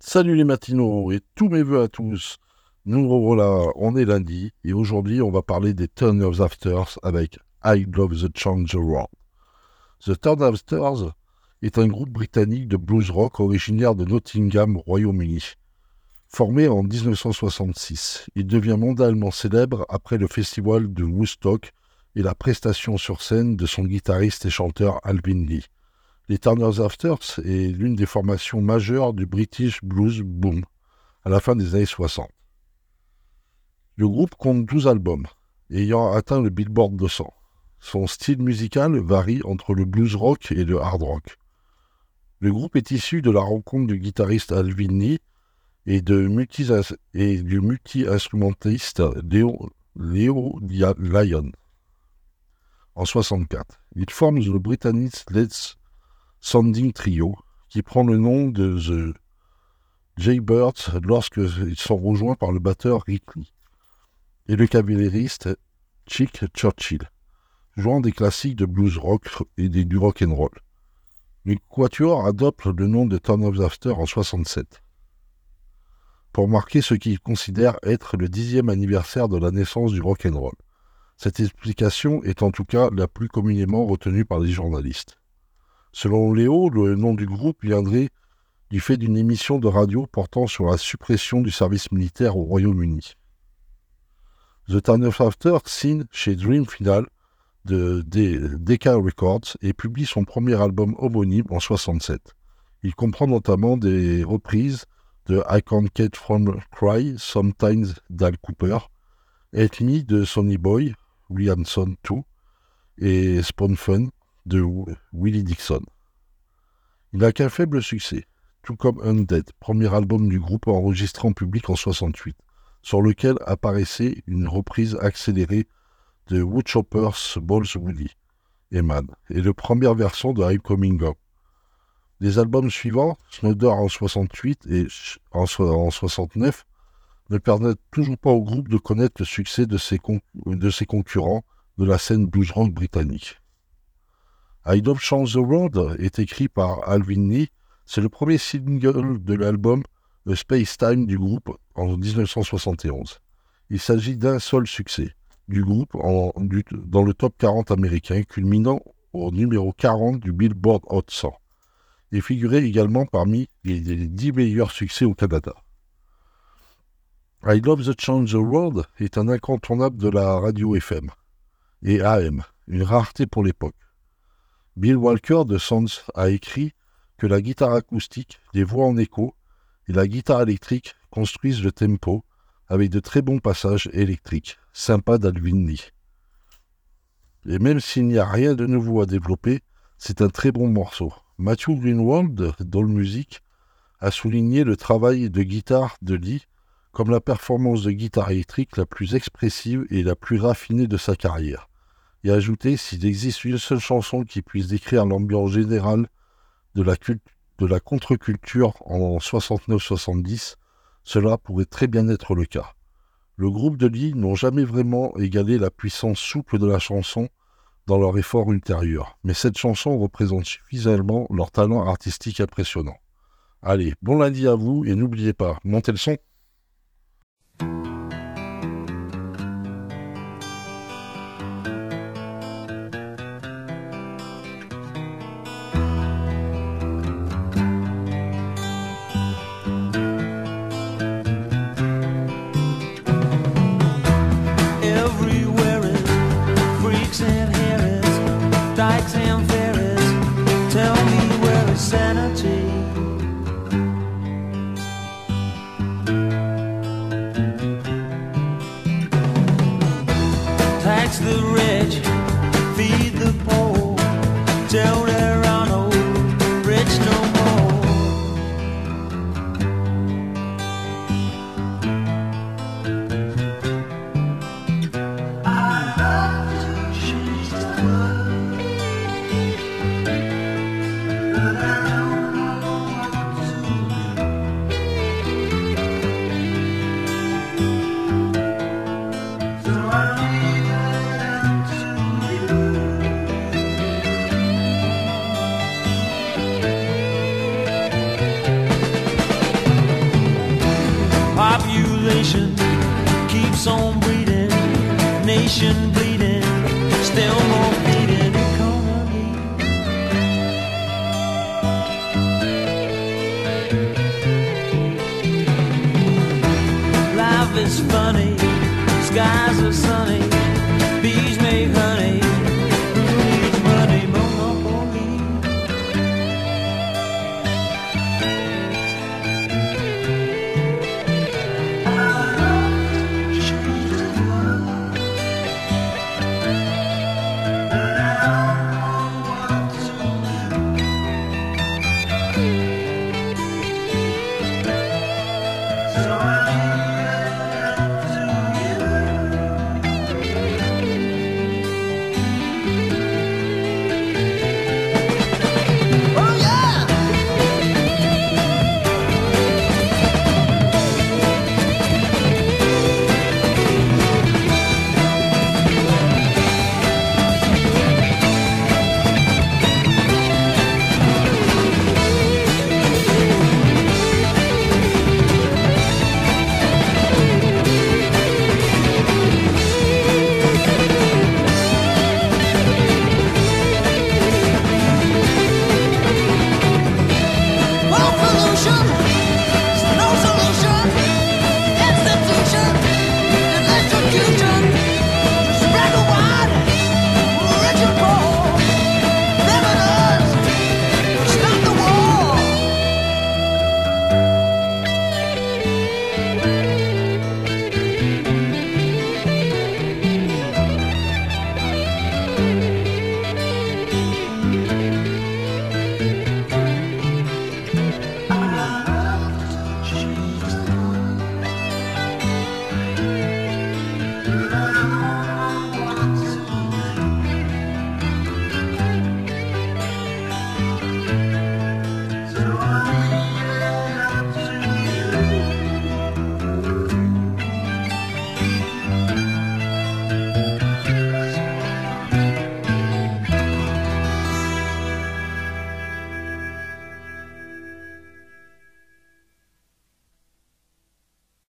Salut les matinaux et tous mes voeux à tous. Nous revoilà, on est lundi et aujourd'hui on va parler des Turn of Afters avec I Love the Change World. The Turn of Afters est un groupe britannique de blues rock originaire de Nottingham, Royaume-Uni. Formé en 1966, il devient mondialement célèbre après le festival de Woodstock et la prestation sur scène de son guitariste et chanteur Alvin Lee. Les Turner's Afters est l'une des formations majeures du British Blues Boom à la fin des années 60. Le groupe compte 12 albums, ayant atteint le Billboard 200. Son style musical varie entre le blues rock et le hard rock. Le groupe est issu de la rencontre du guitariste Alvin Lee et, du multi-instrumentiste Léo Lyon en 64. Il forme le Britannic Let's Sounding Trio, qui prend le nom de The Jaybirds lorsqu'ils sont rejoints par le batteur Rick Lee et le cavaliériste Chick Churchill, jouant des classiques de blues rock et du rock and roll. Le quatuor adopte le nom de Turn of After en 67 pour marquer ce qu'ils considèrent être le dixième anniversaire de la naissance du rock and roll. Cette explication est en tout cas la plus communément retenue par les journalistes. Selon Léo, le nom du groupe viendrait du fait d'une émission de radio portant sur la suppression du service militaire au Royaume-Uni. The Time of After signe chez Dream Final de Decca Records et publie son premier album homonyme en 67. Il comprend notamment des reprises de I Can't Get From Cry, Sometimes d'Al Cooper, Me de Sonny Boy, Williamson 2 et Spawn Fun de Willie Dixon. Il n'a qu'un faible succès, tout comme Undead, premier album du groupe enregistré en public en 68, sur lequel apparaissait une reprise accélérée de Woodchopper's Balls Woody et Man, et la première version de I'm Coming Up. Les albums suivants, Snowder en 68 et en, 69, ne permettent toujours pas au groupe de connaître le succès de ses, de ses concurrents de la scène blues rock britannique. I Don't Change the World est écrit par Alvin Lee. C'est le premier single de l'album The Space Time du groupe en 1971. Il s'agit d'un seul succès du groupe dans le top 40 américain, culminant au numéro 40 du Billboard Hot 100. Il figurait également parmi les, les 10 meilleurs succès au Canada. I Love the Change the World est un incontournable de la radio FM et AM, une rareté pour l'époque. Bill Walker de Sons a écrit que la guitare acoustique, les voix en écho et la guitare électrique construisent le tempo avec de très bons passages électriques, sympa d'Alvin Lee. Et même s'il n'y a rien de nouveau à développer, c'est un très bon morceau. Matthew Greenwald, le Music, a souligné le travail de guitare de Lee comme la performance de guitare électrique la plus expressive et la plus raffinée de sa carrière et ajouter s'il existe une seule chanson qui puisse décrire l'ambiance générale de la, de la contre-culture en 69-70, cela pourrait très bien être le cas. Le groupe de Lee n'ont jamais vraiment égalé la puissance souple de la chanson dans leur effort ultérieur, mais cette chanson représente suffisamment leur talent artistique impressionnant. Allez, bon lundi à vous et n'oubliez pas, montez le son. strikes nation bleeding, still more bleeding economy. Life is funny, skies are sunny